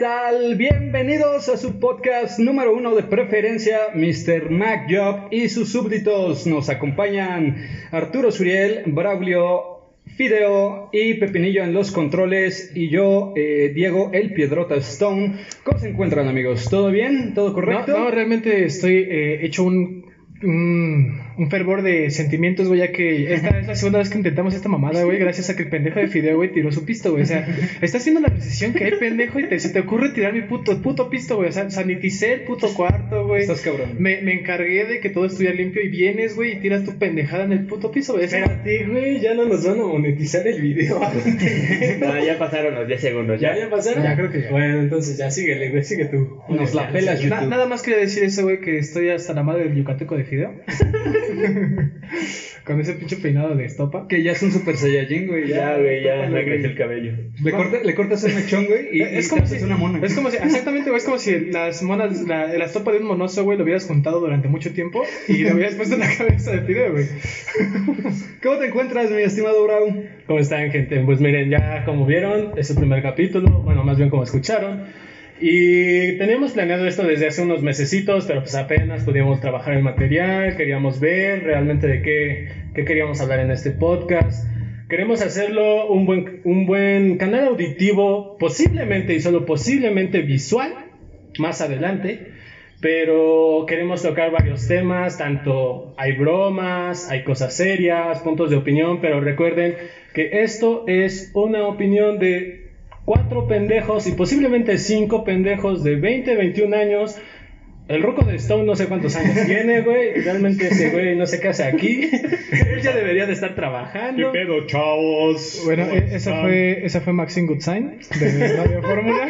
tal? Bienvenidos a su podcast número uno de preferencia, Mr. Mac Job y sus súbditos. Nos acompañan Arturo Suriel, Braulio, Fideo y Pepinillo en los controles y yo, eh, Diego El Piedrota Stone. ¿Cómo se encuentran amigos? ¿Todo bien? ¿Todo correcto? no, realmente estoy eh, hecho un, un, un fervor de sentimientos, güey, ya que esta es la segunda vez que intentamos esta mamada, güey, gracias a que el pendejo de Fideo, güey, tiró su pisto, güey. O sea, estás viendo la precisión que hay, pendejo, y te, se te ocurre tirar mi puto, puto pisto, güey. O sea, saniticé el puto cuarto, güey. Estás cabrón. Me, me encargué de que todo estuviera limpio y vienes, güey, y tiras tu pendejada en el puto piso, güey. Espérate, güey, ya no nos van a monetizar el video. No, ya pasaron los 10 segundos. ¿Ya, Ya, ya pasaron? Ya, creo que ya. Bueno, entonces ya síguele, güey, sigue tú. Nos la pelas, na- YouTube. nada más quería decir eso, güey, que estoy hasta la madre del yucateco de Fideo. Con ese pinche peinado de estopa. Que ya es un super saiyajin, güey. Ya, güey, ya güey. creció el cabello. Le, corta- le cortas el mechón, güey, y, es y como si haces una mona. Es como si, exactamente, güey, es como si las monas, la, la estopa de un monoso, güey, lo hubieras juntado durante mucho tiempo y le hubieras puesto en la cabeza de Fideo, güey. ¿Cómo te encuentras, mi estimado Brau? ¿Cómo están, gente? Pues miren, ya como vieron, es el primer capítulo, bueno, más bien como escucharon. Y teníamos planeado esto desde hace unos mesecitos, pero pues apenas podíamos trabajar el material, queríamos ver realmente de qué, qué queríamos hablar en este podcast. Queremos hacerlo un buen, un buen canal auditivo, posiblemente y solo posiblemente visual, más adelante. Pero queremos tocar varios temas, tanto hay bromas, hay cosas serias, puntos de opinión, pero recuerden que esto es una opinión de cuatro pendejos y posiblemente cinco pendejos de 20, 21 años. El ruco de Stone no sé cuántos años tiene, güey. Realmente ese güey no sé qué hace aquí. Él ya debería de estar trabajando. pedo, chavos? Bueno, e- esa fue, esa fue Maxine Goodsign de Radio Fórmula.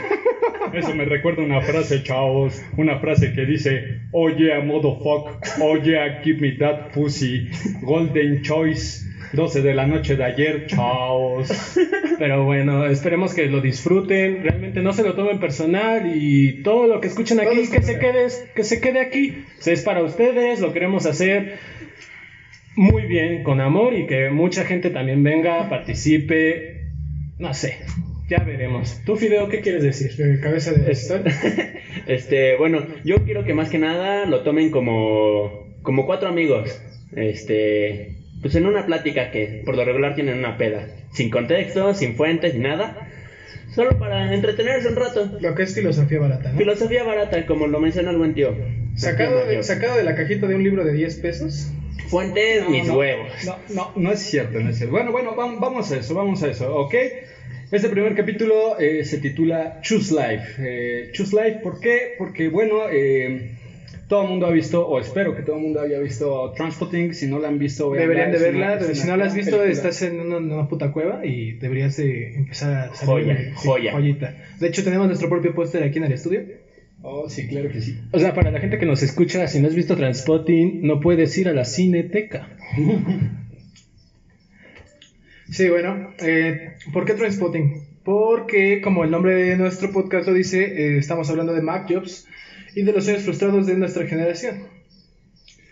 Eso me recuerda una frase, chavos. Una frase que dice: Oh yeah, motherfuck. Oh yeah, give me that pussy. Golden choice. 12 de la noche de ayer, chavos. Pero bueno, esperemos que lo disfruten. Realmente no se lo tomen personal y todo lo que escuchen aquí, que se, quede, que se quede aquí. Es para ustedes, lo queremos hacer muy bien, con amor y que mucha gente también venga, participe. No sé, ya veremos. ¿Tú, Fideo, qué quieres decir? De cabeza de Stone. Este, bueno, yo quiero que más que nada lo tomen como, como cuatro amigos. Este, pues en una plática que por lo regular tienen una peda. Sin contexto, sin fuentes, ni nada. Solo para entretenerse un rato. Lo que es filosofía barata, ¿no? Filosofía barata, como lo menciona el buen tío. Sacado de, sacado de la cajita de un libro de 10 pesos. Fuentes, mis no, huevos. No, no, no es cierto, no es cierto. Bueno, bueno, vam- vamos a eso, vamos a eso, ¿ok? Este primer capítulo eh, se titula Choose Life. Eh, Choose Life, ¿por qué? Porque, bueno, eh, todo el mundo ha visto, o espero que todo el mundo haya visto Transporting. Si no la han visto, Deberían de verla. una si no la has visto, película. estás en una, una puta cueva y deberías de empezar a salir. Joya, de- sí, joya. Joyita. De hecho, tenemos nuestro propio póster aquí en el estudio. Oh, sí, claro que sí. O sea, para la gente que nos escucha, si no has visto Transpotting, no puedes ir a la cineteca. Sí, bueno, eh, ¿por qué Trainspotting? Porque, como el nombre de nuestro podcast lo dice, eh, estamos hablando de Mac Jobs y de los sueños frustrados de nuestra generación.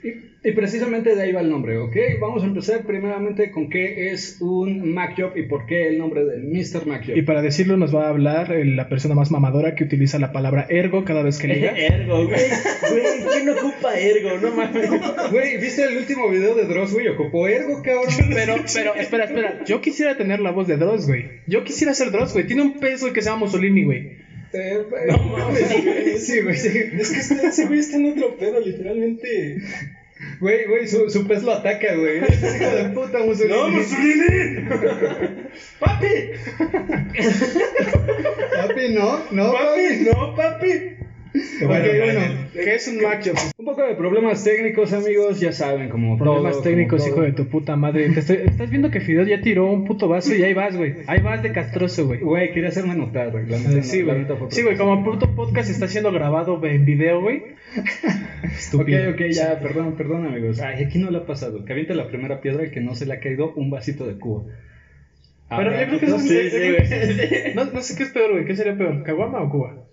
Y, y precisamente de ahí va el nombre, ¿ok? Vamos a empezar primeramente con qué es un Mac Job y por qué el nombre de Mr. Mac Job. Y para decirlo nos va a hablar la persona más mamadora que utiliza la palabra ergo cada vez que liga. Ergo, güey. Güey, ¿quién ocupa ergo? No mames. Güey, ¿viste el último video de Dross, güey? Ocupó ergo, cabrón. Pero, pero, espera, espera. Yo quisiera tener la voz de Dross, güey. Yo quisiera ser Dross, güey. Tiene un peso que se llama Mussolini, güey. No mames. Sí, güey, sí. Es que este- ese güey está en otro pedo, literalmente. Güey, güey, su, su pez lo ataca, güey. Es hijo de puta, Mussolini. ¡No, Mussolini! ¡Papi! Papi, no, no, ¡Papi! ¡No, papi! Ok, bueno. ¿Qué es un Jobs? Un poco de problemas técnicos, amigos, ya saben, como Problemas todo, técnicos, como hijo todo. de tu puta madre. Te estoy- estás viendo que Fidel ya tiró un puto vaso y ahí vas, güey. Ahí vas de castroso, güey. Güey, quería hacerme notar, güey. Sí, no, güey. Sí, güey, como el puto podcast está siendo grabado en video, güey. Ok, Estúpido. ok, ya, perdón, perdón, amigos. Ay, aquí no le ha pasado. Que aviente la primera piedra y que no se le ha caído un vasito de cubo. Pero yo creo que eso es Sí, sí, güey. No, no sé qué es peor, güey. ¿Qué sería peor? ¿Caguama o Cuba?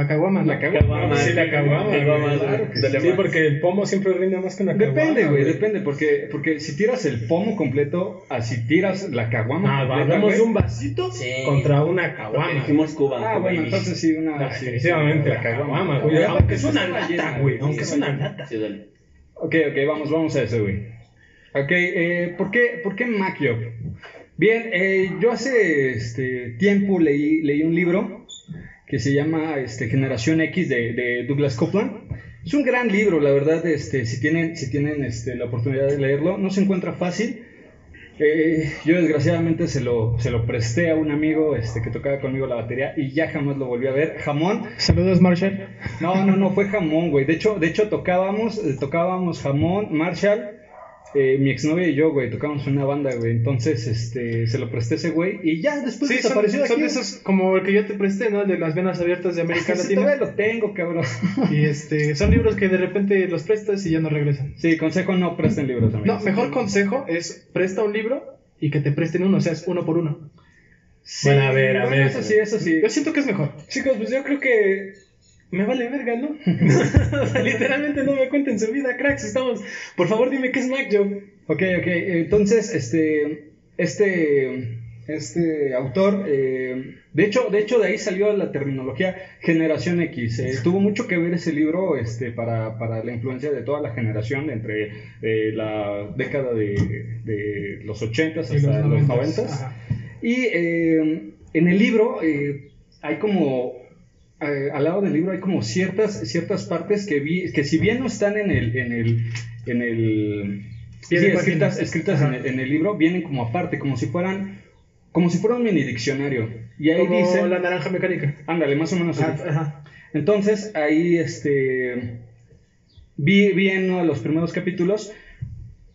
La caguama, ¿no? La caguama. Sí, la caguama. Claro Sí, sí. porque el pomo siempre rinde más que una caguama. Depende, güey, depende, porque, porque si tiras el pomo completo, así tiras la caguama Ah, completa, hablamos de un vasito Sí. contra una caguama. dijimos Cuba. Ah, Cuba bueno, entonces sí, una... Ah, definitivamente sí, la caguama, güey. Aunque es una llena, güey. Aunque es una lata. Sí, dale. Ok, ok, vamos, vamos a eso, güey. Ok, eh, ¿por qué, por qué Macchio? Bien, eh, yo hace este, tiempo leí, leí un libro que se llama este, Generación X de, de Douglas Copeland. Es un gran libro, la verdad, este, si tienen, si tienen este, la oportunidad de leerlo, no se encuentra fácil. Eh, yo desgraciadamente se lo, se lo presté a un amigo este, que tocaba conmigo la batería y ya jamás lo volví a ver. Jamón, Saludos, Marshall. no, no, no, fue jamón, güey. De hecho, de hecho tocábamos, eh, tocábamos jamón, Marshall, eh, mi exnovia y yo, güey, tocábamos en una banda, güey. Entonces, este, se lo presté a ese güey y ya después Sí, son, desapareció de son aquí. de esos como el que yo te presté, ¿no? El de las venas abiertas de América Latina. todavía lo tengo, cabrón. Y este, son libros que de repente los prestas y ya no regresan. Sí, consejo no presten libros, amigos. No, mejor consejo es presta un libro y que te presten uno, o sea, es uno por uno. Sí, Bueno, a ver, a bueno, ver. Eso sí, eso sí. Yo siento que es mejor. Chicos, pues yo creo que me vale verga, ¿no? o sea, literalmente no me cuenten su vida, cracks. Estamos. Por favor, dime qué es Mac Job. Ok, ok. Entonces, este, este, este autor, eh, de hecho, de hecho, de ahí salió la terminología Generación X. Eh, tuvo mucho que ver ese libro, este, para, para la influencia de toda la generación entre eh, la década de, de los 80 hasta los, los 90 noventas. Ajá. Y eh, en el libro eh, hay como, eh, al lado del libro hay como ciertas, ciertas partes que, vi, que si bien no están en el, en el, en el sí, escritas, escritas en el, en el libro, vienen como aparte, como si fueran, como si fuera un mini diccionario. Y ahí Como dice, la naranja mecánica. ándale, más o menos. Ah, así. Ajá. Entonces, ahí este, vi, vi en uno de los primeros capítulos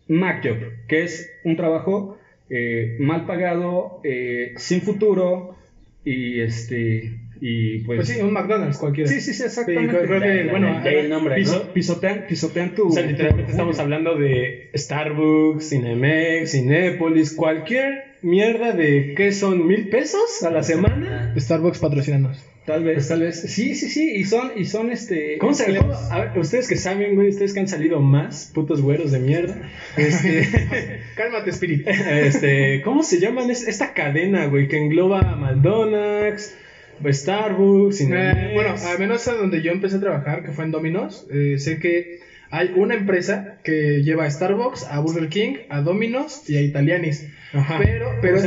MacJob, que es un trabajo eh, mal pagado, eh, sin futuro y este y pues, Pues sí, un McDonald's cualquiera. sí, sí, sí, exactamente. creo que, bueno, de- el nombre, Piso- ¿no? pisotean, pisotean tu O sea, literalmente estamos orgullo. hablando de Starbucks, Cinemex, Cinépolis, cualquier mierda de ¿qué son? ¿Mil pesos a la semana? Starbucks patrocinanos. Tal vez, tal vez. Sí, sí, sí, y son y son este ¿Cómo se cómo- a ver, ustedes que saben, güey, ustedes que han salido más, putos güeros de mierda. Este, Cálmate, Spirit. este, ¿cómo se llaman es- esta cadena, güey, que engloba a McDonald's, Starbucks, Cinemex? Eh, bueno, al menos a donde yo empecé a trabajar, que fue en Domino's, eh, sé que hay una empresa que lleva a Starbucks, a Burger King, a Domino's y a Italianis. Ajá. Pero, pero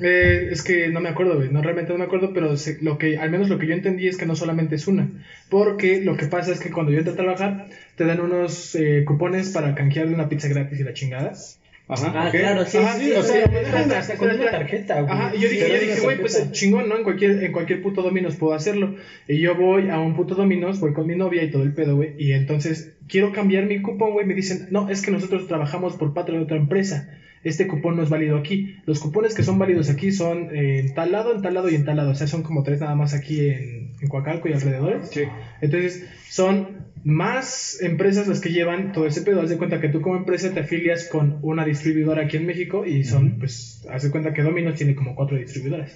eh, es que no me acuerdo, güey, no realmente no me acuerdo, pero lo que, al menos lo que yo entendí es que no solamente es una, porque lo que pasa es que cuando yo entré a trabajar te dan unos eh, cupones para canjear una pizza gratis y la chingada. Ajá, Ah, claro, sí, Ajá, sí, o sea, sí, dejan espera, hasta con una tarjeta, güey. Ajá, y yo dije, yo dije, güey, pues chingón, ¿no? En cualquier, en cualquier puto Domino's puedo hacerlo. Y yo voy a un puto Domino's, voy con mi novia y todo el pedo, güey. Y entonces quiero cambiar mi cupón, güey. Me dicen, no, es que nosotros trabajamos por patria de otra empresa. Este cupón no es válido aquí. Los cupones que son válidos aquí son eh, en tal lado, en tal lado y en tal lado. O sea, son como tres nada más aquí en, en Coacalco y alrededores. Sí. Entonces, son más empresas las que llevan todo ese pedo. Haz de cuenta que tú como empresa te afilias con una distribuidora aquí en México y son, pues, haz de cuenta que Domino's tiene como cuatro distribuidoras.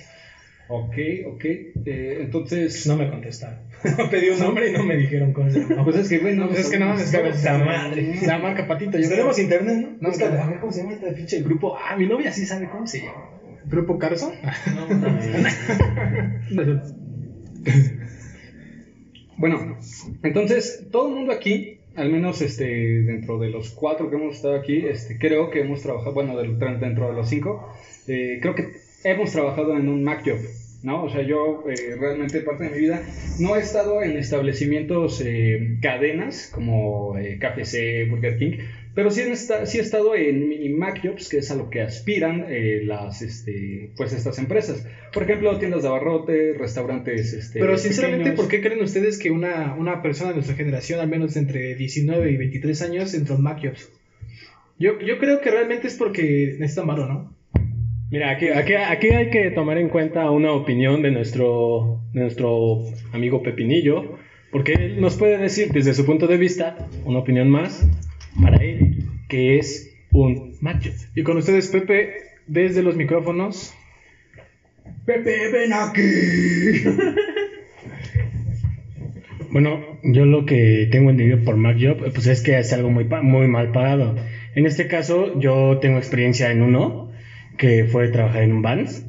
Ok, ok. Eh, entonces No me contestaron. Pedí un nombre y no me dijeron cómo se llama. pues es que güey, no, Pues es que no mames, cabrón. madre. La marca Patito. Pues Yo tenemos creo. internet, ¿no? No, Búscale, claro. a ver cómo se llama este pinche grupo. Ah, mi novia sí sabe cómo se llama. ¿Grupo Carso? Bueno, entonces todo el mundo aquí, al menos este, dentro de los cuatro que hemos estado aquí, este, creo que hemos trabajado, bueno, dentro de los cinco, eh, creo que hemos trabajado en un Mac Job, ¿no? O sea, yo eh, realmente parte de mi vida no he estado en establecimientos eh, cadenas como eh, KFC, Burger King, pero sí, en esta- sí he estado en mini Mac Jobs, que es a lo que aspiran eh, las, este, pues estas empresas. Por ejemplo, tiendas de abarrotes, restaurantes, este, Pero sinceramente, pequeños. ¿por qué creen ustedes que una, una persona de nuestra generación, al menos entre 19 y 23 años, entró en Macios? Yo, yo creo que realmente es porque necesitan varo, ¿no? Mira, aquí, aquí, aquí hay que tomar en cuenta una opinión de nuestro, de nuestro amigo Pepinillo, porque él nos puede decir desde su punto de vista una opinión más para él, que es un macho. Y con ustedes, Pepe, desde los micrófonos. Pepe, ven aquí. Bueno, yo lo que tengo entendido por MacJob, pues es que es algo muy, muy mal pagado. En este caso, yo tengo experiencia en uno, que fue trabajar en un Vans,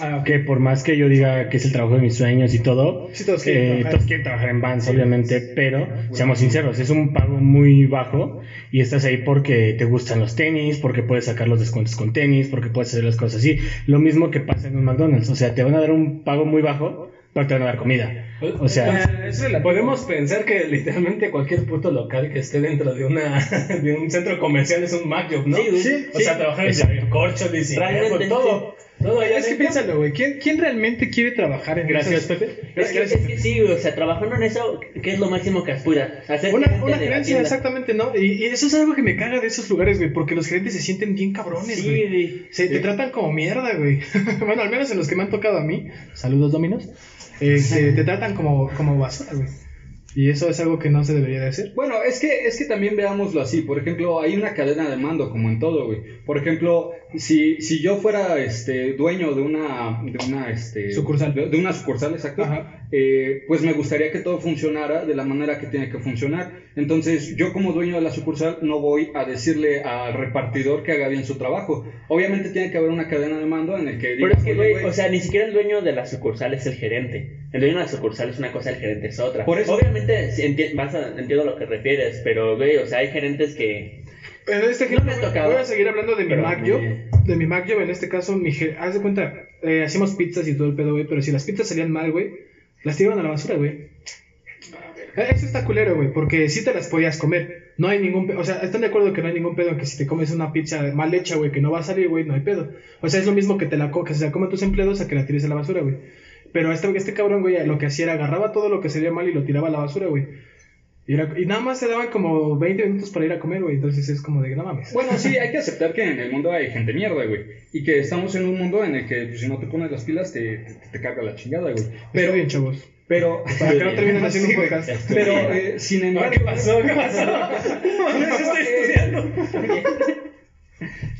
Ah, que por más que yo diga que es el trabajo de mis sueños y todo, Sí, todos quieren eh, trabajar. todos quieren trabajar en Vans, obviamente, pero seamos sinceros, es un pago muy bajo y estás ahí porque te gustan los tenis, porque puedes sacar los descuentos con tenis, porque puedes hacer las cosas así. Lo mismo que pasa en un McDonald's, o sea, te van a dar un pago muy bajo, pero te van a dar comida. O sea, relativo. Podemos pensar que literalmente cualquier puto local que esté dentro de una de un centro comercial es un MacJob, ¿no? Sí. Sí, o Sí. sea, trabajar en y Realmente, pues, todo. Todo allá Es que piénsalo, güey. ¿Quién, ¿Quién realmente quiere trabajar en Gracias, esas- Pepe. Es que, es que sí, o sea, trabajando en eso, ¿qué es lo máximo que aspiras? Hacer Una, una gerencia, exactamente, ¿no? Y, y eso es algo que me caga de esos lugares, güey, porque los gerentes se sienten bien cabrones, Sí, güey. güey. Se, Te tratan como mierda, güey. bueno, al menos en los que me han tocado a mí. Saludos, Dominos. Este, te tratan como, como basura, güey. Y eso es algo que no se debería de hacer. Bueno, es que, es que también veámoslo así. Por ejemplo, hay una cadena de mando, como en todo, güey. Por ejemplo, si, si yo fuera este dueño de una, de una este, Sucursal. De, de una sucursal, exacto. Ajá. Eh, pues me gustaría que todo funcionara de la manera que tiene que funcionar. Entonces, yo como dueño de la sucursal no voy a decirle al repartidor que haga bien su trabajo. Obviamente tiene que haber una cadena de mando en el que Pero diga, es que, "Oye, güey, o sea, ni siquiera el dueño de la sucursal es el gerente. El dueño de la sucursal es una cosa, el gerente es otra. Por eso- Obviamente, enti- vas a- entiendo a lo que refieres, pero, güey, o sea, hay gerentes que... En este No ejemplo, me ha voy- tocado. voy a seguir hablando de mi Pero Mac Job. bien. De mi Mac Job, en este caso, mi haz de cuenta, eh, hacíamos pizzas y todo el pedo, güey, pero si las pizzas salían mal, güey, las tiraban a la basura, güey. Eh, Eso está culero, güey, porque sí te las podías comer. No hay ningún pedo. O sea, están de acuerdo que no hay ningún pedo en que si te comes una pizza mal hecha, güey, que no va a salir, güey, no hay pedo. O sea, es lo mismo que te la co- que se la comen tus empleados a que la tires a la basura, güey. Pero este, este cabrón, güey, lo que hacía era agarraba todo lo que salía mal y lo tiraba a la basura, güey. Y, era- y nada más te daban como 20 minutos para ir a comer, güey. Entonces es como de, no mames. Bueno, sí, hay que aceptar que en el mundo hay gente mierda, güey. Y que estamos en un mundo en el que pues, si no te pones las pilas te, te, te carga la chingada, güey. Pero bien, chavos. pero, Para que no terminen haciendo un podcast. Pero, eh, sin embargo, ¿Qué pasó? ¿Qué pasó? No, estoy estudiando.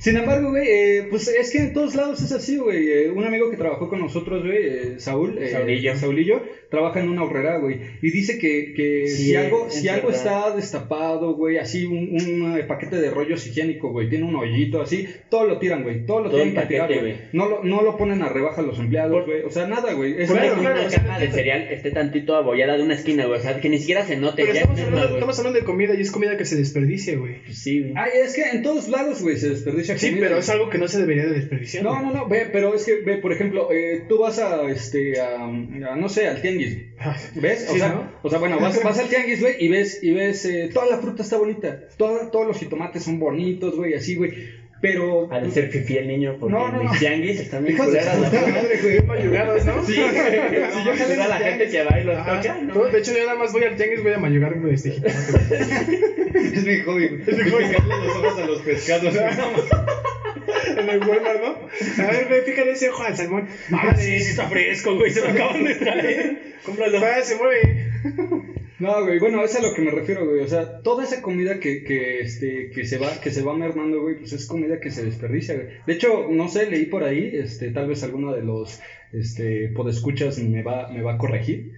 Sin embargo, güey, eh, pues es que en todos lados es así, güey. Eh, un amigo que trabajó con nosotros, güey, eh, Saúl, eh, Saulillo. Saulillo, trabaja en una horrera, güey. Y dice que, que Sí, si algo, es si algo verdad. está destapado, güey, así un, un, eh, paquete de rollos higiénicos, güey, tiene un hoyito así, todo lo tiran, güey. Todo lo Todo tienen que tirar, paquete, güey. güey. No lo, no lo ponen a rebaja los empleados, güey. O sea, nada, güey. Es Por Claro, una o sea, caja de cereal esté tantito abollada de una esquina, güey. O sea, que ni siquiera se note. Pero ya estamos es hablando, estamos de comida y es comida que se desperdicia, güey. Pues sí, güey. Ay, es que en todos lados, güey, se desperdicia Sí, comida, pero güey. es algo que no se debería de desperdiciar. No, no, no, ve, pero es que, ve, por ejemplo, eh, tú vas a, este, a, a, no sé, al tianguis, Ay, ¿ves? O Sí, sea, ¿no? o sea, bueno, vas, vas al tianguis, güey, y ves, y ves, eh, toda la fruta está bonita, todo- todos los jitomates son bonitos, güey, así, güey, pero... De ser fifí el niño porque No, no, no. mis tianguis están bien de culeras. madre, güey. Bien mayugados, ¿no? Sí, güey, Si yo jalé a la gente que va y los Ajá. toca, ¿no? No, de hecho, yo nada más voy al tianguis, voy a mayugar güey, este jitomate. Es mi hobby, güey. Es mi hobby. Picarle los ojos a los pescados. En el Walmart, ¿no? A ver, güey, fíjate ese ojo al salmón. Ah, sí, sí está fresco, güey. Se lo acaban de traer. Cómpralo. Ah, se mueve. No, güey, bueno, es a lo que me refiero, güey. O sea, toda esa comida que, que, este, que se va, que se va mermando, güey, pues es comida que se desperdicia, güey. De hecho, no sé, leí por ahí, este, tal vez alguno de los, este, podescuchas me va, me va a corregir.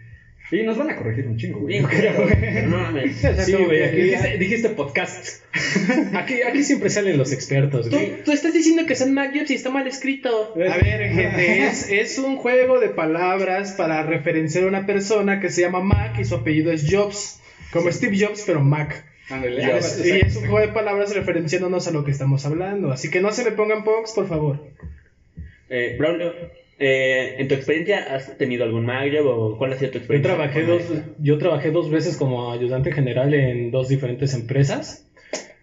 Y nos van a corregir un chingo, güey. Bien, creo, güey. no mames. Sí, güey. Aquí Dijiste- podcast. Aquí, aquí siempre salen los expertos, Tú, güey. tú estás diciendo que son MacJobs y está mal escrito. A ver, gente, es, es un juego de palabras para referenciar a una persona que se llama Mac y su apellido es Jobs. Como Steve Jobs, pero Mac. Ándale, Y es, y es un juego de palabras referenciándonos a lo que estamos hablando. Así que no se me pongan punks, por favor. Eh, Braulio, eh, ¿en tu experiencia has tenido algún MacJob o cuál ha sido tu Yo experiencia? trabajé, con dos, yo trabajé dos veces como ayudante general en dos diferentes empresas.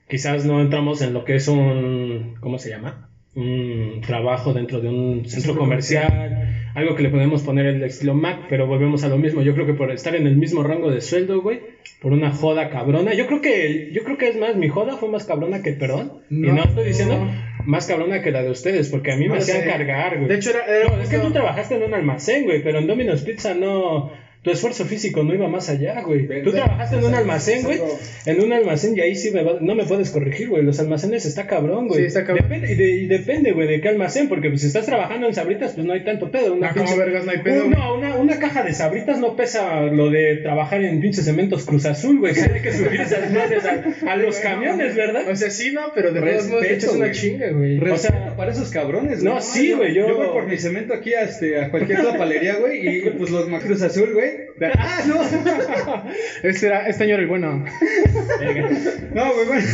Quizás no entramos en lo que es un, ¿cómo se llama? Un trabajo dentro de un centro comercial, algo que le podemos poner el estilo Mac, pero volvemos a lo mismo. Yo creo que por estar en el mismo rango de sueldo, güey, por una joda cabrona. Yo creo que, yo creo que es más, mi joda fue más cabrona que el perdón. Y No. no estoy diciendo más cabrona que la de ustedes, porque a mí No me hacían sé. cargar, güey. De hecho, era, era No, es que tú trabajaste en un almacén, güey, pero en Domino's Pizza no, tu esfuerzo físico no iba más allá, güey. Tú trabajaste en un almacén, es güey. En un almacén y ahí sí me va- no me puedes corregir, güey. Los almacenes está cabrón, güey. Sí, está cabrón. Depende, y, de- y depende, güey, de qué almacén, porque pues, si estás trabajando en sabritas, pues no hay tanto pedo. Una Ah, ¿cómo vergas no hay pedo, Un- no, una, una caja de sabritas no pesa lo de trabajar en pinches cementos Cruz Azul, güey. Que hay que subir esas madres a, a los camiones, ¿verdad? O sea, sí, no, pero de te Respeto, echas una güey. chinga, güey. O sea, para esos cabrones, no, sí, güey, yo- Yo voy por mi cemento aquí a, este, a cualquier palería, güey, y pues los Macruz Azul, güey. ¡Ah, no! Este, era, este año era el bueno. No, güey, bueno.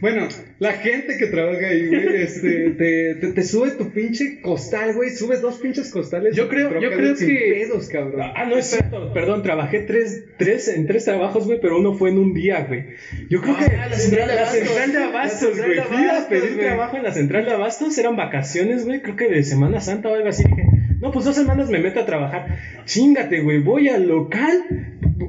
Bueno, la gente que trabaja ahí, güey, este, te, te, te sube tu pinche costal, güey. Subes dos pinches costales. Yo creo- yo creo sin que- pedos, cabrón. Ah, no es cierto. Perdón, trabajé tres, tres en tres trabajos, güey, pero uno fue en un día, güey. Yo creo Ah, que la central la abastos. central de abastos, güey. Fui a pedir trabajo en la central de abastos, eran vacaciones, güey, creo que de Semana Santa o algo así. Dije, no, pues dos semanas me meto a trabajar. Chingate, güey, voy al local.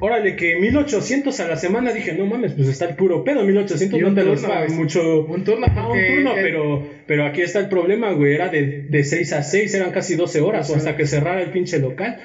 Órale, que 1800 a la semana. Dije, no mames, pues está el puro pedo. 1800 Y no te los güey. mucho. Un turno, Ajá, un turno, pero, pero aquí está el problema, güey. Era de, de 6 a 6, eran casi 12 horas o hasta que cerrara el pinche local.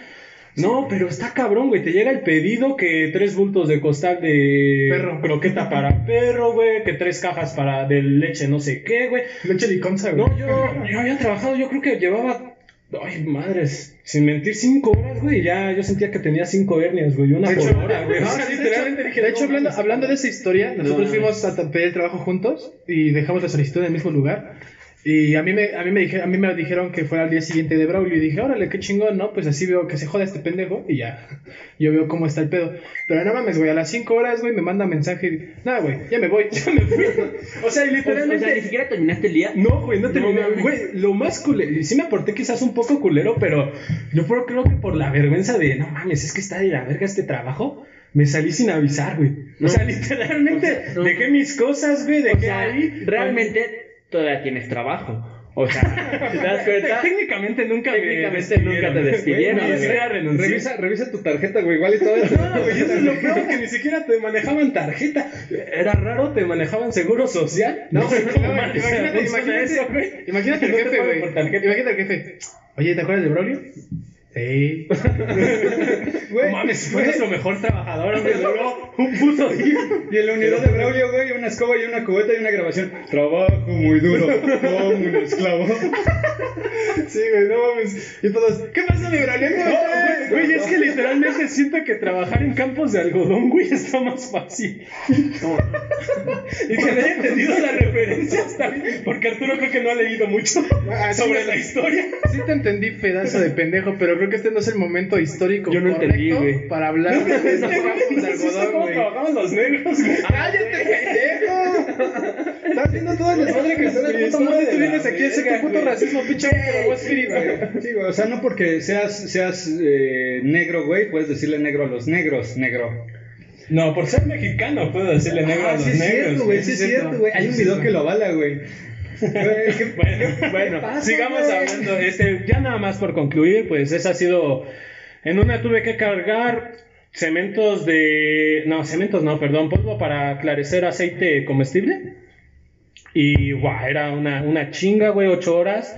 No, pero está cabrón, güey. Te llega el pedido que tres bultos de costal de Perro. croqueta para perro, güey. Que tres cajas para de leche no sé qué, güey. Leche liconza, güey. No, yo, yo había trabajado, yo creo que llevaba. Ay, madres, sin mentir, cinco horas, güey. Ya yo sentía que tenía cinco hernias, güey. Una De por hecho, hora, güey. No, sí, de literalmente hecho- dije, de no hecho, hablando, hablando de esa historia, nosotros No. fuimos a pedir el trabajo juntos y dejamos la solicitud en el mismo lugar. Y a mí me, a mí me, dije, a mí me dijeron que fuera al día siguiente de Braulio y dije, órale, qué chingón, ¿no? Pues así veo que se joda este pendejo y ya, yo veo cómo está el pedo. Pero no mames, güey, a las 5 horas, güey, me manda mensaje y, nada, güey, ya me voy, ya me fui. O sea, y O, o literalmente... sea, ni siquiera terminaste el día. No, güey, no No terminé. mames. Güey, lo más culero. Y sí me aporté quizás un poco culero, pero yo creo, que por la vergüenza de, no mames, es que está de la verga este trabajo. Me salí sin avisar, güey. O sea, literalmente no. dejé mis cosas, güey, O dejé sea, ahí. realmente todavía tienes trabajo. O sea, ¿te das cuenta? Técnicamente nunca me Técnicamente nunca te despidieron, güey. Revisa, revisa tu tarjeta, güey, igual y todo eso. No, güey, eso es lo peor, que ni siquiera te manejaban tarjeta. Era raro, te manejaban seguro social. No, sé cómo imagínate, eso, imagínate, eso, güey. imagínate el jefe, güey. Imagínate el jefe. Oye, ¿te acuerdas de Braulio? Sí. Güey, No mames, fue nuestro mejor trabajador, hombre, duró un puto día. Y en la unidad de Braulio, güey, una escoba y una cubeta y una grabación. Trabajo muy duro, como un esclavo. Sí, güey, no mames. Y todos, ¿qué pasa, mi Braulio? ¿Cómo No, estás?" güey, es que literalmente siento que trabajar en campos de algodón, güey, está más fácil. Y que no haya entendido la referencia bien, porque Arturo creo que no ha leído mucho Ah, sobre sí. la historia. Sí te entendí, pedazo de pendejo, pero creo que este no es el momento histórico Yo no correcto entendí, güey. para hablar de Es los que, campos de algodón, cómo güey. trabajaban los negros, güey. ¡Cállate, pendejo! Estás haciendo todo el desmadre que está de puta madre. Tú vienes aquí a hacer tu puto racismo, pinche Spirit, güey. Sí, güey, o sea, no porque seas, seas eh, negro, güey, puedes decirle negro a los negros, negro. No, por ser mexicano puedo decirle negro a Ah, los sí es negros. cierto, güey, sí es cierto, güey. Hay un video que lo avala, güey. Bueno, bueno, pasa, sigamos güey? hablando. Este, ya nada más por concluir, pues esa ha sido. En una tuve que cargar cementos de. No, cementos no, perdón, polvo para aclarecer aceite comestible. Y guau, era una, una chinga, güey, ocho horas.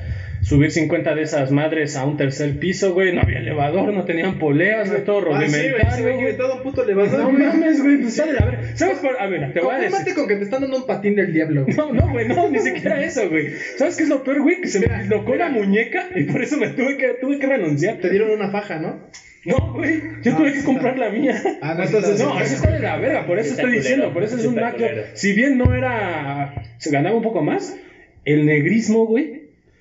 Subir 50 de esas madres a un tercer piso, güey. No había elevador, no tenían poleas, güey, todo Ah, sí, güey, ese rudimentario. güey güey. quiere todo un puto elevador. no güey. mames, güey, pues sale, a ver. ¿Sabes por.? A ver, te voy a decir. Con que te están dando un patín del diablo, güey. No, no, güey, no, ni siquiera eso, güey. ¿Sabes qué es lo peor, güey? Que se me dislocó la muñeca y por eso me tuve que, tuve que renunciar. Te dieron una faja, ¿no? No, güey, yo Ah, tuve que está. comprar la mía. Ah, no, Entonces, sí No, eso está de la verga, por eso estoy culero, diciendo, por eso es un culero. Si bien no era. Se ganaba un poco más, el negrismo, güey,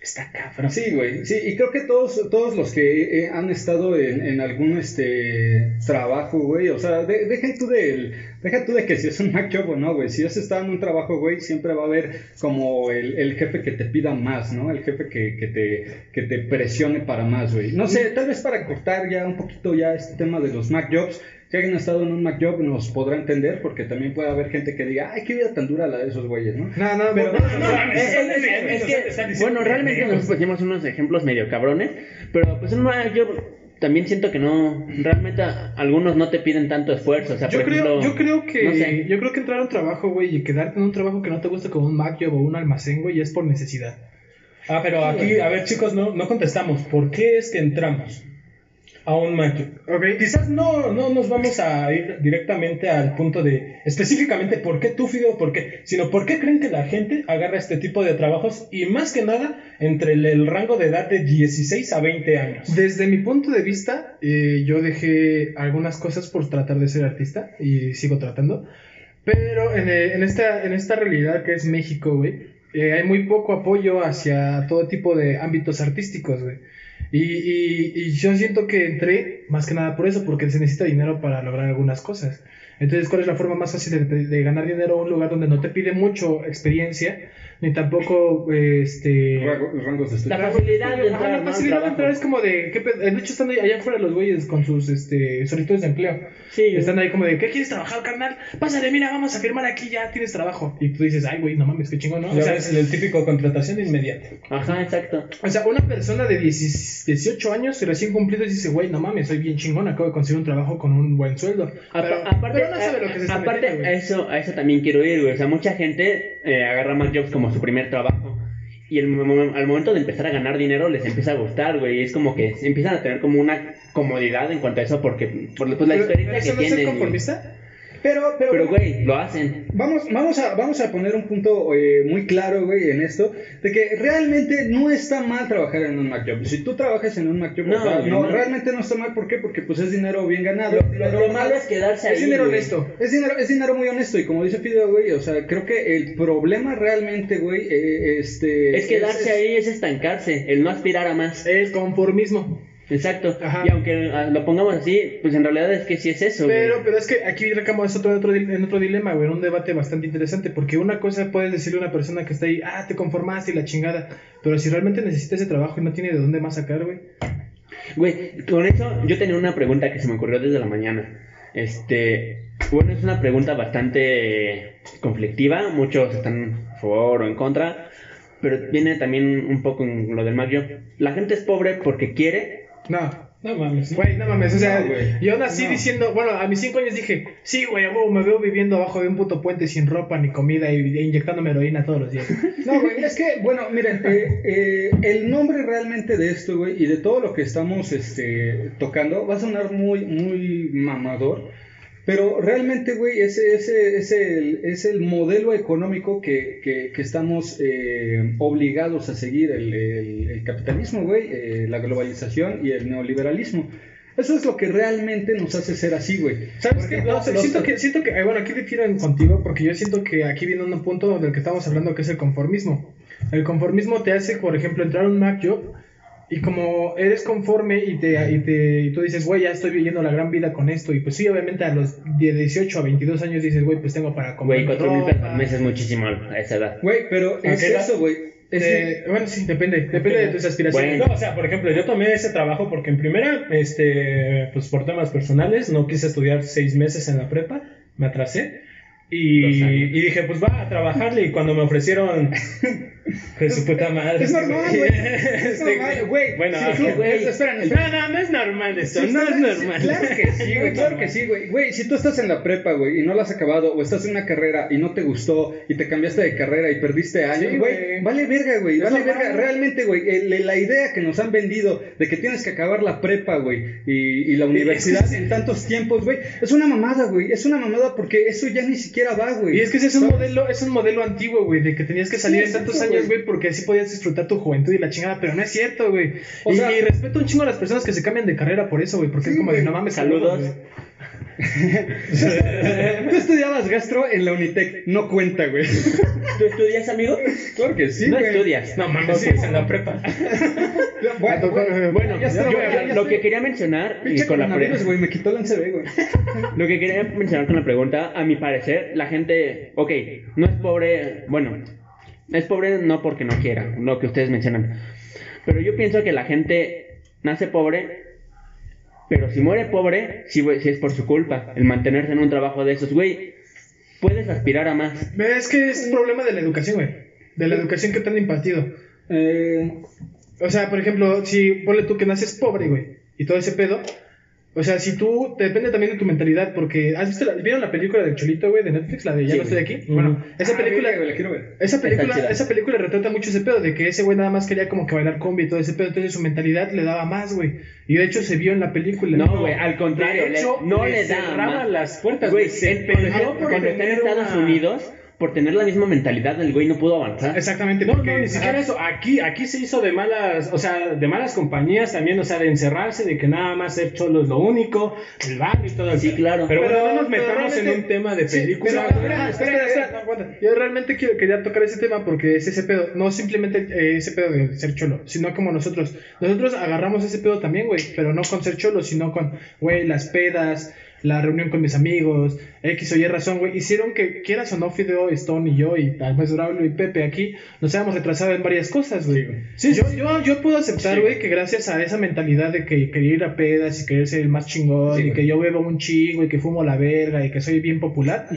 está cabrón. Sí, güey, sí, y creo que todos, todos los que eh, han estado en, en algún este trabajo, güey, o sea, de, dejen tú del, deja tú de que si es un Mac job o no, güey, si has estado en un trabajo, güey, siempre va a haber como el, el jefe que te pida más, ¿no? El jefe que, que te, que te presione para más, güey. No sé, tal vez para cortar ya un poquito ya este tema de los Mac jobs, si alguien ha estado en un Mac job nos podrá entender, porque también puede haber gente que diga, ay, qué vida tan dura la de esos güeyes, ¿no? No, no, Pero- no, no, no. Es, es- es- es que, bueno, realmente nos pusimos unos ejemplos medio cabrones, pero pues en yo también siento que no, realmente a- algunos no te piden tanto esfuerzo, o sea, Yo por creo, ejemplo, yo creo que no sé. yo creo que entrar a un trabajo, güey, y quedarte en un trabajo que no te gusta como un Mac job o un almacén, güey, es por necesidad. Ah, pero aquí, a ver, chicos, no, no contestamos. ¿Por qué es que entramos? A un Mac. Ok. Quizás no, no nos vamos a ir directamente al punto de específicamente por qué tú, Fideo, por qué, sino por qué creen que la gente agarra este tipo de trabajos y más que nada entre el, el rango de edad de 16 a 20 años. Desde mi punto de vista, eh, yo dejé algunas cosas por tratar de ser artista y sigo tratando. Pero en, eh, en esta, en esta realidad que es México, güey, eh, hay muy poco apoyo hacia todo tipo de ámbitos artísticos, güey. Y, y, y yo siento que entré más que nada por eso, porque se necesita dinero para lograr algunas cosas. Entonces, ¿cuál es la forma más fácil de, ganar dinero a un lugar donde no te pide mucho experiencia, ni tampoco, este... Rango- Rangos de La estudio. facilidad de Ajá, entrar, la facilidad de entrar es como de, ¿qué de hecho están ahí- allá afuera los güeyes con sus este, solicitudes de empleo. Sí, Están ahí como de, ¿qué quieres trabajar, carnal? Pásale, mira, vamos a firmar aquí, ya tienes trabajo. Y tú dices, ay, güey, no mames, qué chingón, ¿no? Ya O sea, ves, el típico contratación inmediata. Ajá, exacto. o sea, una persona de 10 18 años y recién cumplidos dice, güey, no mames, soy bien chingón, acabo de conseguir un trabajo con un buen sueldo. Pero, aparte, pero no sabe lo que se está aparte metiendo, a güey. eso, a eso también quiero ir, güey. O sea, mucha gente eh, agarra Mac Jobs como su primer trabajo. Y el al momento de empezar a ganar dinero les empieza a gustar, güey. Y es como que empiezan a tener como una comodidad en cuanto a eso porque por pues, la experiencia pero que no es tienen. güey. conformista? Pero, pero, Pero, güey, lo hacen. Vamos, vamos, a, vamos a poner un punto eh, muy claro, güey, en esto, de que realmente no está mal trabajar en un MacJob. Si tú trabajas en un MacJob, No, no, no. realmente no está mal, ¿por qué? Porque pues es dinero bien ganado. Lo, lo- lo malo es quedarse ahí. Es dinero güey. honesto. Es dinero, es dinero muy honesto y como dice Fideo, güey, o sea, creo que el problema realmente, güey, eh, este... Es quedarse es- ahí, es estancarse, el no aspirar a más. El conformismo. Exacto. Ajá. Y aunque ah, lo pongamos así, pues en realidad es que sí es eso. güey. Pero, pero es que aquí recamos otro, otro, en otro dilema, güey, en un debate bastante interesante, porque una cosa puedes decirle a una persona que está ahí, ah, te conformaste y la chingada, pero si realmente necesita ese trabajo y no tiene de dónde más sacar, güey. Güey, con eso yo tenía una pregunta que se me ocurrió desde la mañana. Este, bueno, es una pregunta bastante conflictiva, muchos están a favor o en contra, pero viene también un poco en lo del Mario. La gente es pobre porque quiere, No, No mames. güey, no mames, o sea, No, yo nací No. diciendo, bueno, a mis cinco años dije, sí, güey, me veo viviendo abajo de un puto puente sin ropa ni comida y, e inyectándome heroína todos los días. No, güey, es que, bueno, miren, eh, eh, el nombre realmente de esto, güey, y de todo lo que estamos este, tocando, va a sonar muy, muy mamador, pero realmente, güey, ese, ese, es, el, es el modelo económico que, que, que estamos eh, obligados a seguir, el, el- el capitalismo, güey, eh, la globalización y el neoliberalismo. Eso es lo que realmente nos hace ser así, güey. ¿Sabes qué? No, siento que, siento que, eh, bueno, aquí difiero en- contigo porque yo siento que aquí viene un punto del que estamos hablando que es el conformismo. El conformismo te hace, por ejemplo, entrar a un Mac Job y como eres conforme y te, y te y tú dices, güey, ya estoy viviendo la gran vida con esto y pues sí, obviamente a los de 18 a 22 años dices, güey, pues tengo para güey, comprar cuatro mil pesos ropa". al mes es muchísimo a esa edad. Güey, pero es eso, güey. Es Eh, bueno, sí, depende, depende de tus aspiraciones. No, o sea, por ejemplo, yo tomé ese trabajo porque en primera, este, pues por temas personales, no quise estudiar seis meses en la prepa, me atrasé. Y, y dije, pues va a trabajarle. Y cuando me ofrecieron, que su puta madre. Es normal, güey. Es Este, normal, güey. Bueno, Sí, ah, güey. esperen. No, no, no es normal esto, Sí, no es normal. Claro que sí, güey, claro que sí, güey. Güey, si tú estás en la prepa, güey, y no la has acabado, o estás en una carrera y no te gustó, y te cambiaste de carrera y perdiste años, Sí, güey, güey. vale verga, güey, vale normal. verga. Realmente, güey, el- la idea que nos han vendido de que tienes que acabar la prepa, güey, y, y la universidad en tantos tiempos, güey, es una mamada, güey, es una mamada porque eso ya ni siquiera va, güey. Y es que ese es un ¿Sabes? modelo, es un modelo antiguo, güey, de que tenías que salir Sí, en tantos exacto, años, güey. güey, porque así podías disfrutar tu juventud y la chingada, pero no es cierto, güey. O Y, sea- y respeto un chingo a las personas que se cambian de carrera por eso, güey, porque es como de no mames, Saludos. Tú estudiabas gastro en la Unitec, no cuenta, güey. ¿Tú estudias, amigo? Claro que sí, no güey. estudias. No mames, sí, es en la prepa. Bueno, Bueno, Bueno, ya está, yo- ya- ya lo estoy- que quería mencionar y con la pre- coronavirus, güey, me quitó el NCB, güey. Lo que quería mencionar con la pregunta, a mi parecer, la gente, ok, no es pobre, bueno, es pobre no porque no quiera, lo que ustedes mencionan, pero yo pienso que la gente nace pobre, pero si muere pobre, sí es por su culpa, el mantenerse en un trabajo de esos, güey, puedes aspirar a más. Es que es problema de la educación, güey. De la educación que te han impartido. Eh, O sea, por ejemplo, si ponle tú que naces pobre, güey, y todo ese pedo, O sea, si tú, depende también de tu mentalidad, porque ¿has visto, la, vieron la película del Cholito, güey, de Netflix, la de Ya Sí, no estoy aquí? Bueno, esa Ah, película, verga, güey, la quiero ver. esa película, esa película retrata mucho ese pedo de que ese güey nada más quería como que bailar combi y todo ese pedo, entonces su mentalidad le daba más, güey. Y de hecho se vio en la película. No, güey, al contrario, De hecho, le- no le le cerraban las puertas, Güey, se cuando está- por cuando está en Estados Unidos, por tener la misma mentalidad, el güey no pudo avanzar. Exactamente. No, porque- no, ni siquiera ajá. eso. Aquí, aquí se hizo de malas, o sea, de malas compañías también, o sea, de encerrarse, de que nada más ser cholo es lo único, el barrio y todo el Sí, claro. Pero, Pero- bueno, no nos metamos en un tema de Sí, película. pero, güey. espera, espera, espera. Yo realmente quiero, quería tocar ese tema porque es ese pedo, no simplemente eh, ese pedo de ser cholo, sino como nosotros. Nosotros agarramos ese pedo también, güey, pero no con ser cholo, sino con, güey, las pedas, la reunión con mis amigos, X o Y razón, güey. Hicieron que, quieras o no, Fideo, Stone y yo, y tal vez Braulio y Pepe aquí, nos hayamos retrasado en varias cosas, güey. Sí, yo, yo, yo puedo aceptar, güey, que gracias a esa mentalidad de que quería ir a pedas y querer ser el más chingón Sí, y güey. que yo bebo un chingo y que fumo la verga y que soy bien popular,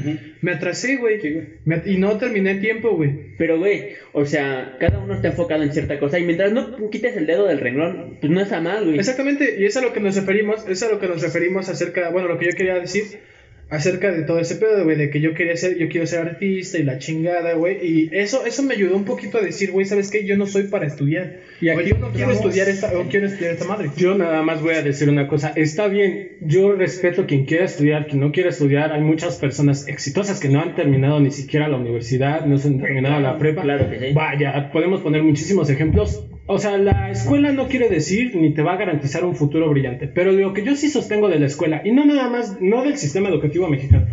me atrasé, güey. Me- y no terminé tiempo, güey. Pero, güey, o sea, cada uno está enfocado en cierta cosa y mientras no quites el dedo del renglón, pues no está mal, güey. Exactamente, y es a lo que nos referimos, es a lo que nos referimos acerca, bueno, lo que yo quería decir acerca de todo ese pedo, güey, de que yo quería ser, yo quiero ser artista y la chingada, güey, y eso, eso me ayudó un poquito a decir, güey, ¿sabes qué? Yo no soy para estudiar, Y aquí yo no quiero estudiar esta, o quiero estudiar esta madre. Yo nada más voy a decir una cosa, está bien, yo respeto quien quiera estudiar, quien no quiera estudiar, hay muchas personas exitosas que no han terminado ni siquiera la universidad, no se han terminado la prepa. claro que sí. Vaya, podemos poner muchísimos ejemplos. O sea, la escuela no quiere decir ni te va a garantizar un futuro brillante, pero lo que yo sí sostengo de la escuela, y no nada más, no del sistema educativo mexicano,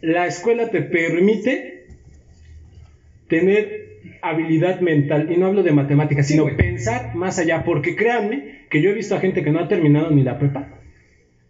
la escuela te permite tener habilidad mental, y no hablo de matemáticas, sino pensar más allá, porque créanme que yo he visto a gente que no ha terminado ni la prepa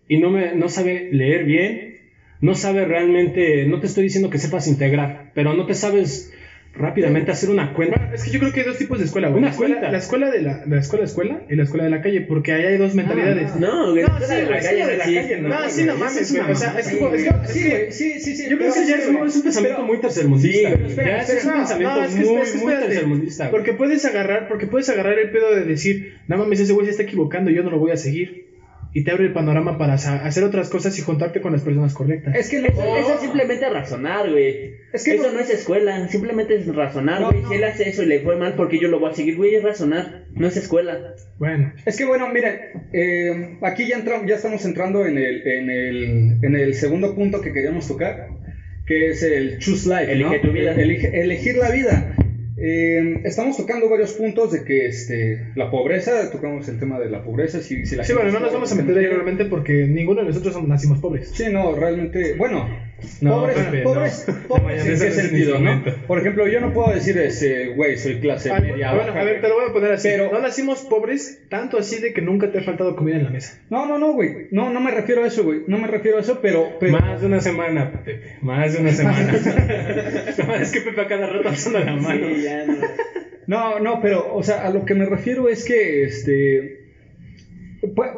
y no, me, no sabe leer bien, no sabe realmente, no te estoy diciendo que sepas integrar, pero no te sabes rápidamente hacer una cuenta. Bueno, es que yo creo que hay dos tipos de escuela, güey. Una La escuela, cuenta. la escuela de la, la escuela escuela y la escuela de la calle, porque ahí hay dos mentalidades. No, güey, No, fuera sí, de la güey, calle sí, no de la existe, calle, no, no, sí, no mames, güey. O sea, es como, es güey. que- Sí, güey, sí, sí, sí. Yo creo que ya es, un- es un pensamiento Pero- muy tercermundista. Sí, güey. espera, ya ese es un espera, pensamiento no, es que, muy, es que muy espérate, tercermundista. güey. Porque puedes agarrar, porque puedes agarrar el pedo de decir, no mames, ese güey se está equivocando, yo no lo voy a seguir. Y te abre el panorama para sa- hacer otras cosas y juntarte con las personas correctas. Es que Eso, eso es simplemente razonar, güey. Es que eso no- no, es escuela, simplemente es razonar, No, güey. no. Si él hace eso y le fue mal, porque yo lo voy a seguir, güey, es razonar, no es escuela. Bueno, Es que bueno, miren, eh, aquí ya, entramos, ya estamos entrando en el, en, el, en el segundo punto que queríamos tocar, que es el choose life. Elige ¿no? tu vida. Elige- elegir la vida. Eh, estamos tocando varios puntos de que este, la pobreza, tocamos el tema de la pobreza. Si, si la sí, bueno, no nos vamos a meter ahí realmente porque ninguno de nosotros nacimos pobres. Sí, no, realmente, bueno, No, pobres, Pepe, pobres, no. pobres en mayonesa qué no es un sentido, ¿no? Por ejemplo, yo no puedo decir, ese, güey, soy clase Ah, media bueno, baja, a ver, te lo voy a poner así. Pero- no nacimos pobres, tanto así de que nunca te ha faltado comida en la mesa. No, no, no, güey, no, no me refiero a eso, güey, no me refiero a eso, pero... pero Más de una semana, Pepe. Más de una semana. no, es que Pepe a cada rato alzando la mano. Sí, ya no. No, no, pero, o sea, a lo que me refiero es que, este,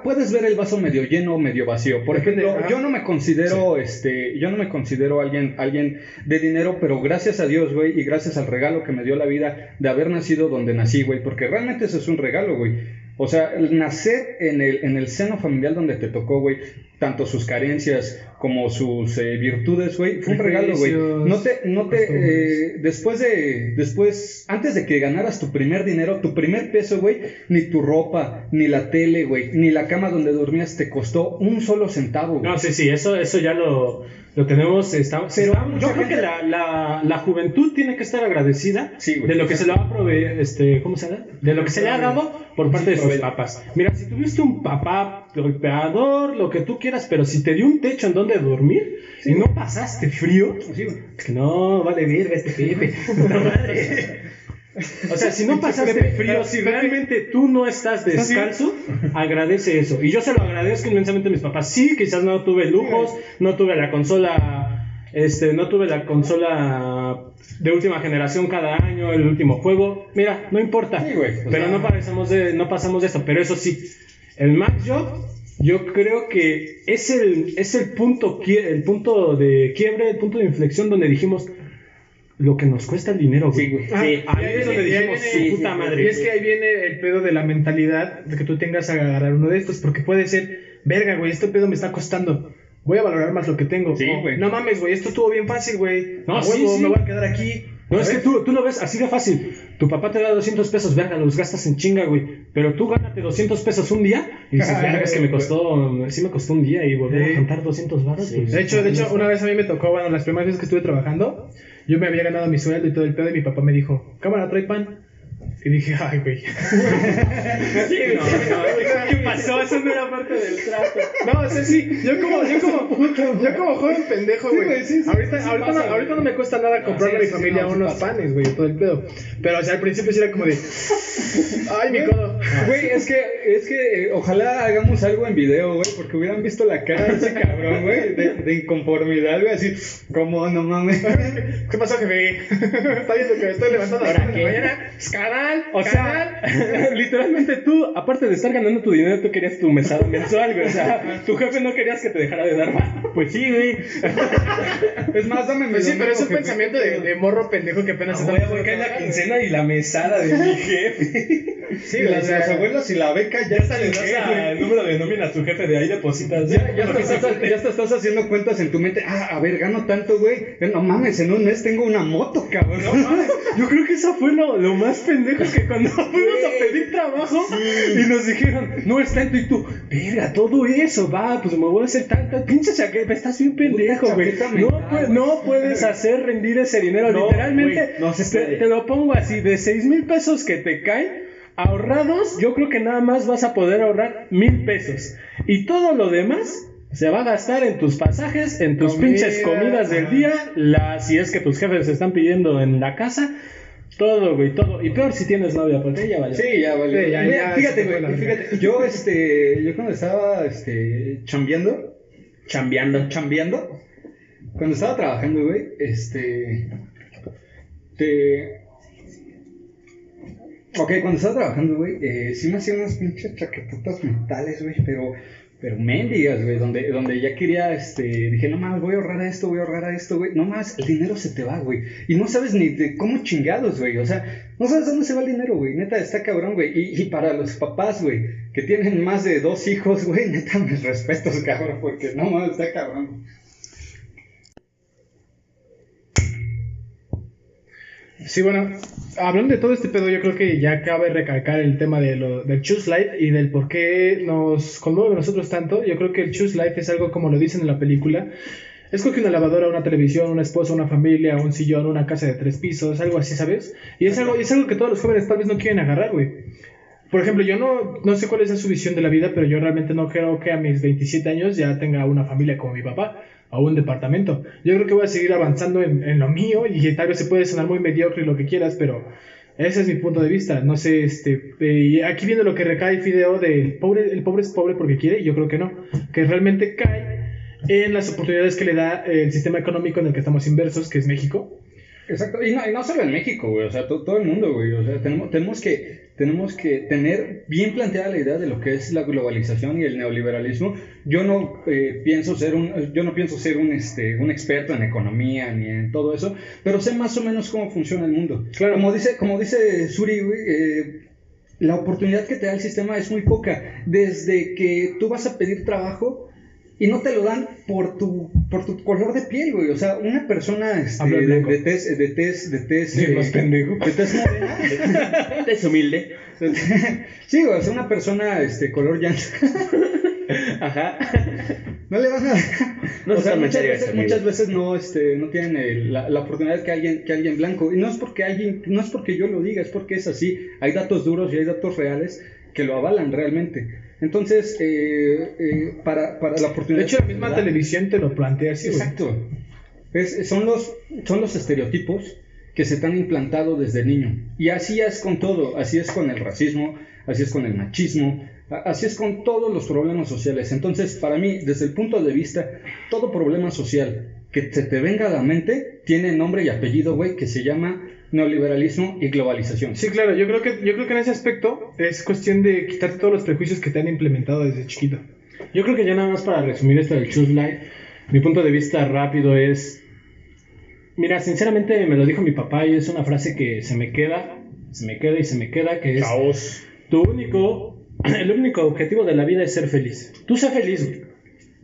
puedes ver el vaso medio lleno o medio vacío. Por ejemplo, yo no me considero, este, yo no me considero alguien, alguien de dinero, pero gracias a Dios, güey, y gracias al regalo que me dio la vida de haber nacido donde nací, güey, porque realmente eso es un regalo, güey. O sea, el nacer en el, en el seno familiar donde te tocó, güey, tanto sus carencias como sus eh, virtudes, güey, fue un regalo, güey. No te, no te, eh, después de, después, antes de que ganaras tu primer dinero, tu primer peso, güey, ni tu ropa, ni la tele, güey, ni la cama donde dormías te costó un solo centavo, güey. No, sí, sí, eso, eso ya lo, lo tenemos. Estamos, Pero estamos- yo creo que la, la, la juventud tiene que estar agradecida Sí, de lo que se le ha este, ¿cómo se llama? De lo que se le ha dado por parte de sus papás. Mira, si tuviste un papá golpeador, lo que tú quieras, pero si te dio un techo en donde dormir y no pasaste frío, Sí, no, vale verga este Pepe. O sea, si no pasaste frío, si realmente tú no estás descalzo, agradece eso. Y yo se lo agradezco inmensamente a mis papás. Sí, quizás no tuve lujos, no tuve la consola, este, no tuve la consola de última generación cada año, el último juego. Mira, no importa. Sí, güey, Pero sea- no pasamos de, no pasamos de esto. Pero eso sí, el Max Job, yo creo que es el, es el punto, el punto de quiebre, el punto de inflexión donde dijimos lo que nos cuesta el dinero, güey. Sí, güey. Sí. Ahí es donde dijimos, ahí su puta sí, madre. Y es que ahí viene el pedo de la mentalidad de que tú tengas a agarrar uno de estos, porque puede ser, verga, güey, este pedo me está costando. Voy a valorar más lo que tengo. Sí, güey. no mames, güey, esto estuvo bien fácil, güey. No, A sí, huevo, sí. me voy a quedar aquí. No, es que tú, tú lo ves así de fácil. Tu papá te da 200 pesos, verga, los gastas en chinga, güey. Pero tú gánate 200 pesos un día y dices, verga, es que me costó, sí me costó un día y volver Sí. a juntar 200 baros. pues, De hecho, de hecho, una vez a mí me tocó, bueno, las primeras veces que estuve trabajando, yo me había ganado mi sueldo y todo el pedo y mi papá me dijo, cámara, trae pan. Y dije, ay, güey. Sí, no, no, ¿qué pasó? Eso no era parte del trato. No, o sea, sí, yo como, yo como, yo como joven pendejo, güey. güey, sí, sí, ahorita, sí ahorita, pasa, no, ahorita no me cuesta nada comprarle sí, a mi sí, familia unos panes, güey, todo el pedo. Pero, o sea, al principio sí era como de, ay, mi codo. Güey, es que, es que eh, ojalá hagamos algo en video, güey, porque hubieran visto la cara de ese cabrón, güey, de, de inconformidad, güey, así, como, no mames. ¿Qué pasó, jefe? Está viendo que me estoy levantando a las ¿Ahora nueve de la qué? mañana. Canal, O sea, literalmente tú, aparte de estar ganando tu dinero, tú querías tu mesada mensual, güey. O sea, tu jefe no querías que te dejara de dar. Pues sí, güey. Es más, dame Pues sí, pero es un pensamiento de, de morro pendejo que apenas Ah, a buscar la quincena y la mesada de mi jefe. Sí, Y güey, la o de sea, los abuelos y la beca ya Ya está hasta le en das el número de nómina a tu jefe de ahí depositas. Ya, ya, estás, ya estás haciendo cuentas en tu mente. Ah, a ver, gano tanto, güey. No mames, en un mes tengo una moto, cabrón. No mames. Yo creo que eso fue lo, lo más pendejo que cuando fuimos a pedir trabajo y nos dijeron, no es tanto y tú, verga, todo eso, va, pues me voy a hacer tanta pinche chaqueta, estás bien pendejo, güey. No, mental, pu- güey. no puedes hacer rendir ese dinero, No, literalmente. güey, no se te, te lo pongo así, de 6 mil pesos que te caen. Ahorrados, yo creo que nada más vas a poder ahorrar mil pesos. Y todo lo demás se va a gastar en tus pasajes, en tus Comida, pinches comidas del día, la, si es que tus jefes están pidiendo en la casa, todo, güey, todo. Y peor si tienes novia, porque ella vaya. Sí, ya vale. Sí, ya, Mira, ya fíjate, güey, fíjate. Yo, este, yo cuando estaba, este, chambeando, Chambeando. chambeando, cuando estaba trabajando, güey, este, te... Ok, cuando estaba trabajando, güey, eh, sí me hacía unas pinches chaquetotas mentales, güey, pero, pero mendigas, güey, donde, donde ya quería, este, dije, no más, voy a ahorrar a esto, voy a ahorrar a esto, güey, no más, el dinero se te va, güey, y no sabes ni de cómo chingados, güey, o sea, no sabes dónde se va el dinero, güey, neta, está cabrón, güey, y, y para los papás, güey, que tienen más de dos hijos, güey, neta, mis respetos, cabrón, porque no más, está cabrón. Sí, bueno, hablando de todo este pedo, yo creo que ya cabe recalcar el tema de lo, del Choose Life y del por qué nos conmueve a nosotros tanto. Yo creo que el Choose Life es algo como lo dicen en la película. Escoge una lavadora, una televisión, una esposa, una familia, un sillón, una casa de tres pisos, algo así, ¿sabes? Y es algo, es algo que todos los jóvenes tal vez no quieren agarrar, güey. Por ejemplo, yo no, no sé cuál es su visión de la vida, pero yo realmente no creo que a mis 27 años ya tenga una familia como mi papá o un departamento. Yo creo que voy a seguir avanzando en, lo mío y tal vez se puede sonar muy mediocre lo que quieras, pero ese es mi punto de vista. No sé, este, eh, aquí viendo lo que recae Fideo del pobre, el pobre es pobre porque quiere, yo creo que no, que realmente cae en las oportunidades que le da el sistema económico en el que estamos inversos, que es México. Exacto, y no, y no solo en México, güey, o sea, to- todo el mundo, güey, o sea, tenemos, tenemos, que, tenemos que tener bien planteada la idea de lo que es la globalización y el neoliberalismo. Yo no eh, pienso ser un, yo no pienso ser un, este, un experto en economía ni en todo eso, pero sé más o menos cómo funciona el mundo. Claro. Como dice, como dice Suri, güey, eh, la oportunidad que te da el sistema es muy poca. Desde que tú vas a pedir trabajo y no te lo dan por tu, por tu color de piel, güey. O sea, una persona este, de, de tez, de tez, de tez, Sí, eh, más pendejo. de tez morena. Es humilde. sí, güey, o sea, una persona este, color llanto. Ajá. No le van a. No o se sea, muchas veces, muchas veces no, este, no tienen el- la, la oportunidad que alguien, que alguien blanco. Y no es porque alguien, no es porque yo lo diga, es porque es así. Hay datos duros y hay datos reales que lo avalan realmente. Entonces, eh, eh, para, para la oportunidad. De hecho, la misma televisión te lo plantea así. Exacto. Es- son, los, son los estereotipos que se han implantado desde niño. Y así es con todo. Así es con el racismo, así es con el machismo, así es con todos los problemas sociales. Entonces, para mí, desde el punto de vista, todo problema social que se te venga a la mente tiene nombre y apellido, güey, que se llama neoliberalismo y globalización. Sí, claro, yo creo que yo creo que en ese aspecto es cuestión de quitarte todos los prejuicios que te han implementado desde chiquito. Yo creo que ya nada más para resumir esto del Choose Life, mi punto de vista rápido es, mira, sinceramente me lo dijo mi papá y es una frase que se me queda, se me queda y se me queda, que es, tu único el único objetivo de la vida es ser feliz. Tú sé feliz.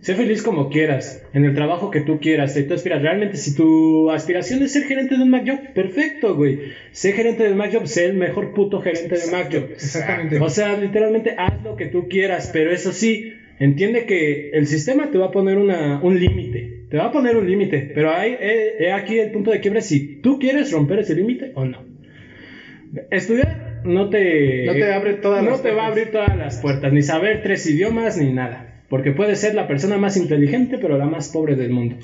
Sé feliz como quieras, en el trabajo que tú quieras. Si tú aspiras, realmente, si tu aspiración es ser gerente de un MacJob, perfecto, güey. Sé gerente del MacJob, sé el mejor puto gerente de MacJob. Exactamente. O sea, literalmente haz lo que tú quieras, pero eso sí, entiende que el sistema te va a poner una, un límite. Te va a poner un límite, pero hay he, he aquí el punto de quiebre si tú quieres romper ese límite o no. Estudiar no te, No te abre todas no las te va a abrir todas las puertas, ni saber tres idiomas ni nada. Porque puedes ser la persona más inteligente, pero la más pobre del mundo.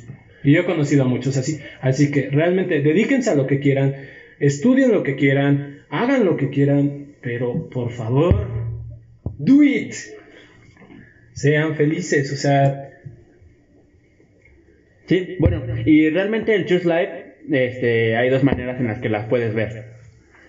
Y yo he conocido a muchos así. Así que realmente dedíquense a lo que quieran, estudien lo que quieran, hagan lo que quieran, pero por favor, do it. Sean felices, o sea, Sí, bueno, y realmente el Choose Life, este, hay dos maneras en las que las puedes ver.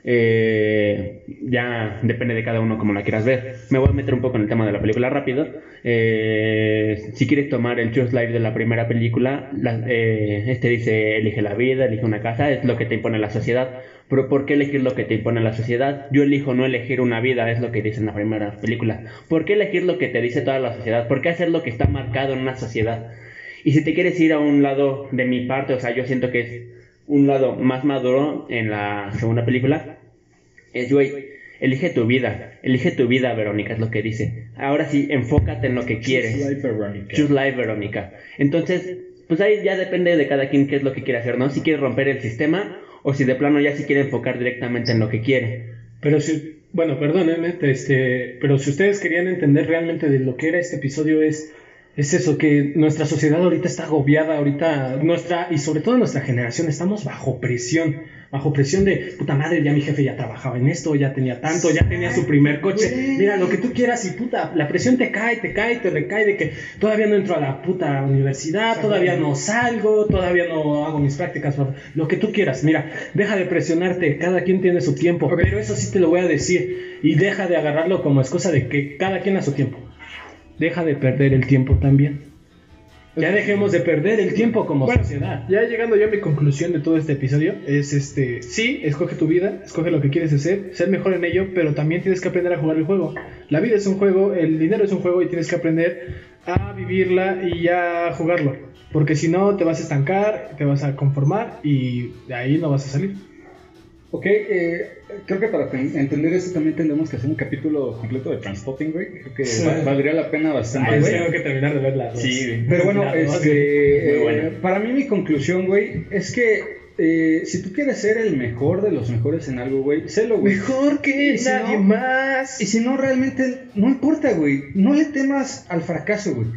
Eh, ya depende de cada uno como la quieras ver. Me voy a meter un poco en el tema de la película rápido. Eh, si quieres tomar el Choose Life de la primera película, la- eh, este dice elige la vida, elige una casa, es lo que te impone la sociedad. Pero ¿por qué elegir lo que te impone la sociedad? Yo elijo no elegir una vida, es lo que dice en la primera película. ¿Por qué elegir lo que te dice toda la sociedad? ¿Por qué hacer lo que está marcado en una sociedad? Y si te quieres ir a un lado de mi parte, o sea, yo siento que es un lado más maduro en la segunda película, es, güey, elige tu vida, elige tu vida, Verónica, es lo que dice. Ahora sí, enfócate en lo que quieres. Choose life, Verónica. Entonces, pues ahí ya depende de cada quien qué es lo que quiere hacer, ¿no? Si quiere romper el sistema o si de plano ya si quiere enfocar directamente en lo que quiere. Pero si, bueno, perdónenme, este, pero si ustedes querían entender realmente de lo que era este episodio es, es eso, que nuestra sociedad ahorita está agobiada, ahorita nuestra, y sobre todo nuestra generación, estamos bajo presión, bajo presión de, puta madre, ya mi jefe ya trabajaba en esto, ya tenía tanto, ya tenía su primer coche, mira, lo que tú quieras y puta, la presión te cae, te cae, te recae de que todavía no entro a la puta universidad, todavía no salgo, todavía no hago mis prácticas, lo que tú quieras, mira, deja de presionarte, cada quien tiene su tiempo, pero eso sí te lo voy a decir, y deja de agarrarlo como excusa de que cada quien a su tiempo. Deja de perder el tiempo también. Ya dejemos de perder el tiempo como Bueno, sociedad. Ya llegando yo a mi conclusión de todo este episodio, es este, sí, escoge tu vida, escoge lo que quieres hacer, ser mejor en ello, pero también tienes que aprender a jugar el juego. La vida es un juego, el dinero es un juego y tienes que aprender a vivirla y a jugarlo. Porque si no, te vas a estancar, te vas a conformar y de ahí no vas a salir. Ok, eh, creo que para ten- entender esto también tendremos que hacer un capítulo completo de Transpotting, güey. Creo que va- valdría la pena bastante, Ay, güey. tengo que terminar de verla. Pero bueno, La dos, este, eh, buena. para mí mi conclusión, güey, es que eh, si tú quieres ser el mejor de los mejores en algo, güey, sélo, güey. Mejor que si nadie no- más. Y si no, realmente, no importa, güey. No le temas al fracaso, güey.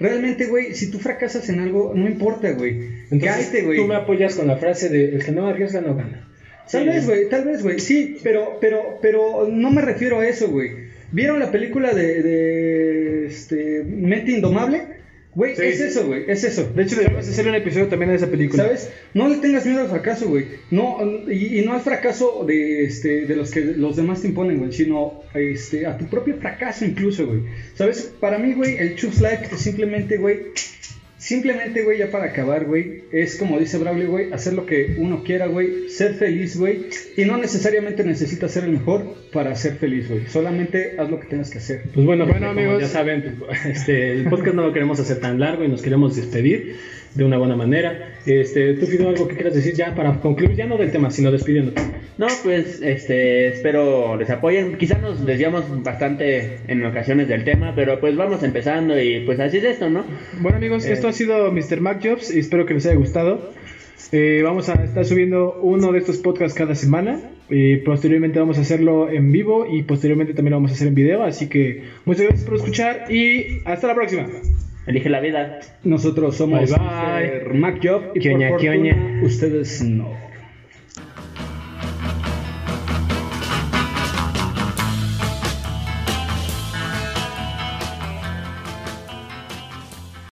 Realmente, güey, si tú fracasas en algo, no importa, güey. Entonces, Cállate, güey. tú me apoyas con la frase de el que no arriesga no gana. Tal vez, güey, tal vez, güey. Sí, pero, pero, pero no me refiero a eso, güey. ¿Vieron la película de, de este, Mente Indomable? Güey, Sí, es sí. eso, güey, es eso. De hecho, deberíamos hacer un episodio también de esa película. ¿Sabes? No le tengas miedo al fracaso, güey. No, y, y no al fracaso de, este, de los que los demás te imponen, güey, sino este, a tu propio fracaso incluso, güey. ¿Sabes? Para mí, güey, el Choose Life es simplemente, güey, simplemente, güey, ya para acabar, güey, es como dice Brawley, güey, hacer lo que uno quiera, güey, ser feliz, güey, y no necesariamente necesitas ser el mejor para ser feliz, güey. Solamente haz lo que tengas que hacer. Pues bueno, Bueno, amigos. ya saben, este, el podcast no lo queremos hacer tan largo y nos queremos despedir de una buena manera. Este, ¿Tú, Fido, algo que quieras decir ya para concluir, ya no del tema, sino despidiéndote? No, pues este, espero les apoyen. Quizás nos desviamos bastante en ocasiones del tema, pero pues vamos empezando y pues así es esto, ¿no? Bueno amigos, esto ha sido Mr. Mac Jobs y espero que les haya gustado. Eh, vamos a estar subiendo uno de estos podcasts cada semana y posteriormente vamos a hacerlo en vivo y posteriormente también lo vamos a hacer en video. Así que muchas gracias por escuchar y hasta la próxima. Elige la vida. Nosotros somos Bye, bye. Mac Job y por fortuna, ustedes no.